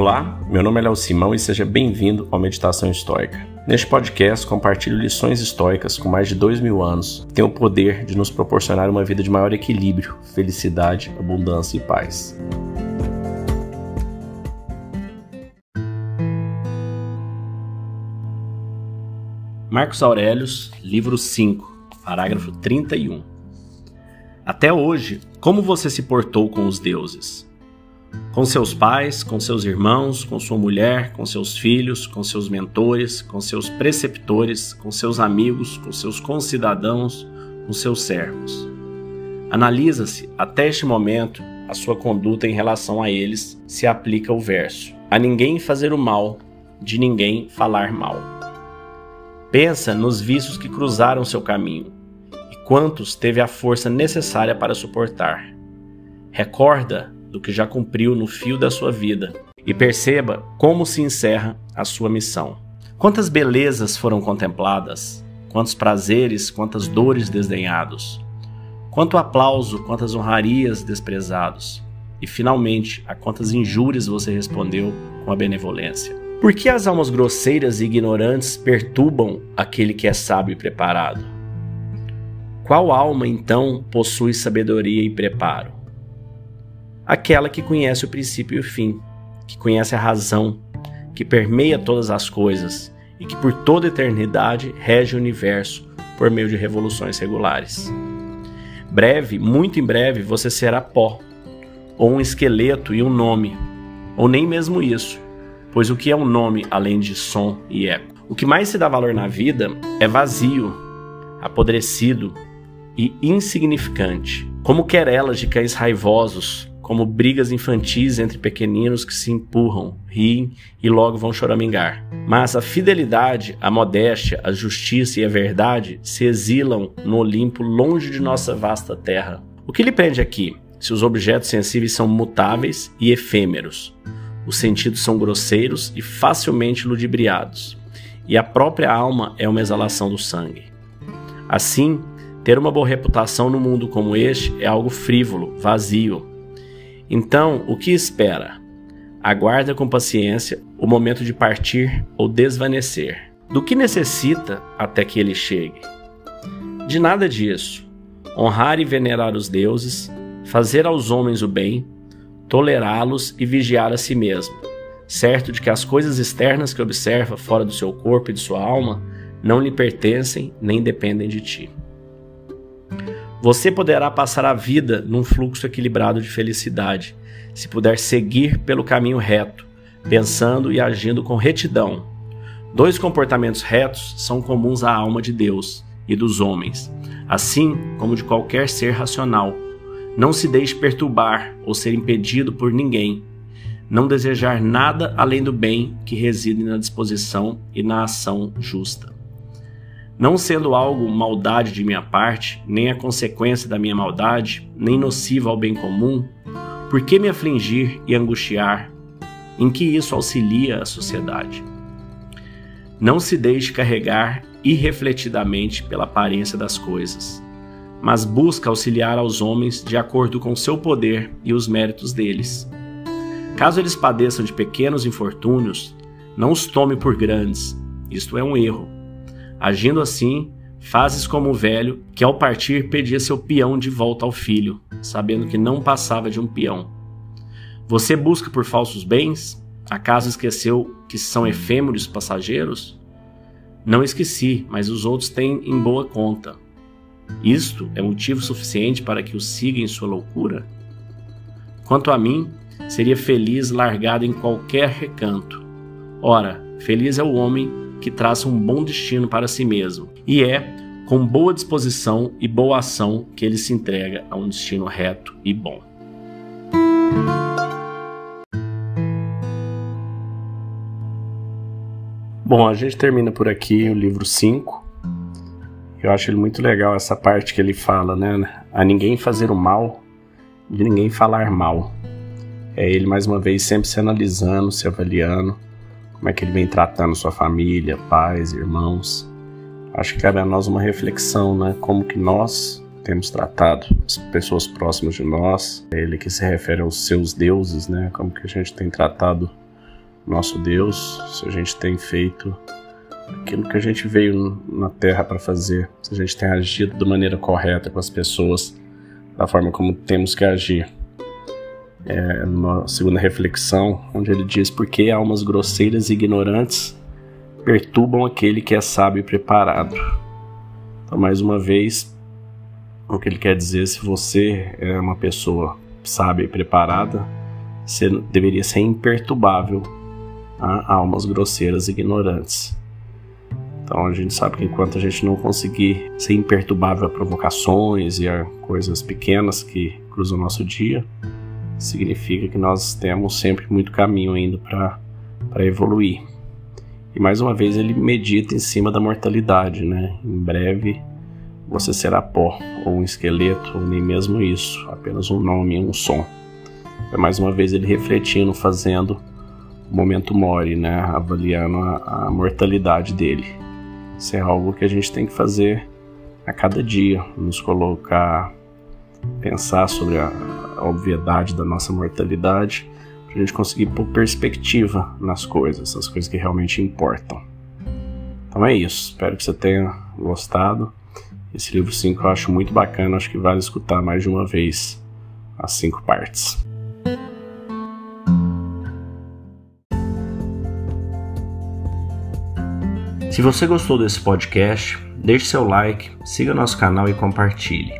Olá, meu nome é Léo Simão e seja bem-vindo ao Meditação Histórica. Neste podcast, compartilho lições históricas com mais de dois mil anos que têm o poder de nos proporcionar uma vida de maior equilíbrio, felicidade, abundância e paz. Marcos Aurelius, livro 5, parágrafo 31. Até hoje, como você se portou com os deuses? Com seus pais, com seus irmãos, com sua mulher, com seus filhos, com seus mentores, com seus preceptores, com seus amigos, com seus concidadãos, com seus servos. Analisa-se até este momento a sua conduta em relação a eles, se aplica o verso: A ninguém fazer o mal, de ninguém falar mal. Pensa nos vícios que cruzaram seu caminho e quantos teve a força necessária para suportar. Recorda do que já cumpriu no fio da sua vida e perceba como se encerra a sua missão. Quantas belezas foram contempladas, quantos prazeres, quantas dores desdenhados, quanto aplauso, quantas honrarias desprezados, e finalmente a quantas injúrias você respondeu com a benevolência. Por que as almas grosseiras e ignorantes perturbam aquele que é sábio e preparado? Qual alma, então, possui sabedoria e preparo? Aquela que conhece o princípio e o fim, que conhece a razão, que permeia todas as coisas e que por toda eternidade rege o universo por meio de revoluções regulares. Breve, muito em breve, você será pó, ou um esqueleto e um nome, ou nem mesmo isso pois o que é um nome além de som e eco? O que mais se dá valor na vida é vazio, apodrecido e insignificante, como querelas de cães raivosos, como brigas infantis entre pequeninos que se empurram, riem e logo vão choramingar. Mas a fidelidade, a modéstia, a justiça e a verdade se exilam no Olimpo longe de nossa vasta terra. O que lhe prende aqui? Se os objetos sensíveis são mutáveis e efêmeros, os sentidos são grosseiros e facilmente ludibriados, e a própria alma é uma exalação do sangue. Assim, ter uma boa reputação no mundo como este é algo frívolo, vazio. Então, o que espera? Aguarda com paciência o momento de partir ou desvanecer. Do que necessita até que ele chegue? De nada disso. Honrar e venerar os deuses, fazer aos homens o bem, tolerá-los e vigiar a si mesmo, certo de que as coisas externas que observa fora do seu corpo e de sua alma não lhe pertencem nem dependem de ti. Você poderá passar a vida num fluxo equilibrado de felicidade, se puder seguir pelo caminho reto, pensando e agindo com retidão. Dois comportamentos retos são comuns à alma de Deus e dos homens, assim como de qualquer ser racional não se deixe perturbar ou ser impedido por ninguém. Não desejar nada além do bem que reside na disposição e na ação justa. Não sendo algo maldade de minha parte, nem a consequência da minha maldade, nem nociva ao bem comum, por que me afligir e angustiar? Em que isso auxilia a sociedade? Não se deixe carregar irrefletidamente pela aparência das coisas mas busca auxiliar aos homens de acordo com seu poder e os méritos deles. Caso eles padeçam de pequenos infortúnios, não os tome por grandes, isto é um erro. Agindo assim, fazes como o velho que ao partir pedia seu peão de volta ao filho, sabendo que não passava de um peão. Você busca por falsos bens? Acaso esqueceu que são efêmeros passageiros? Não esqueci, mas os outros têm em boa conta. Isto é motivo suficiente para que o siga em sua loucura? Quanto a mim, seria feliz largado em qualquer recanto. Ora, feliz é o homem que traça um bom destino para si mesmo, e é com boa disposição e boa ação que ele se entrega a um destino reto e bom. Bom, a gente termina por aqui o livro 5. Eu acho ele muito legal essa parte que ele fala, né? A ninguém fazer o mal, de ninguém falar mal. É ele mais uma vez sempre se analisando, se avaliando, como é que ele vem tratando sua família, pais, irmãos. Acho que cabe a nós uma reflexão, né? Como que nós temos tratado as pessoas próximas de nós. Ele que se refere aos seus deuses, né? Como que a gente tem tratado nosso Deus, se a gente tem feito aquilo que a gente veio na Terra para fazer, se a gente tem agido da maneira correta com as pessoas, da forma como temos que agir. É, numa segunda reflexão, onde ele diz: Por que almas grosseiras e ignorantes perturbam aquele que é sábio e preparado? Então, mais uma vez, o que ele quer dizer, se você é uma pessoa sábia e preparada, você deveria ser imperturbável a almas grosseiras e ignorantes. Então a gente sabe que enquanto a gente não conseguir ser imperturbável a provocações e a coisas pequenas que cruzam o nosso dia, significa que nós temos sempre muito caminho ainda para evoluir. E mais uma vez ele medita em cima da mortalidade, né? Em breve você será pó, ou um esqueleto, ou nem mesmo isso, apenas um nome um som. É mais uma vez ele refletindo, fazendo o momento mori, né? Avaliando a, a mortalidade dele. Isso é algo que a gente tem que fazer a cada dia, nos colocar, pensar sobre a, a obviedade da nossa mortalidade, para a gente conseguir pôr perspectiva nas coisas, as coisas que realmente importam. Então é isso, espero que você tenha gostado. Esse livro 5 eu acho muito bacana, acho que vale escutar mais de uma vez as cinco partes. Se você gostou desse podcast, deixe seu like, siga nosso canal e compartilhe.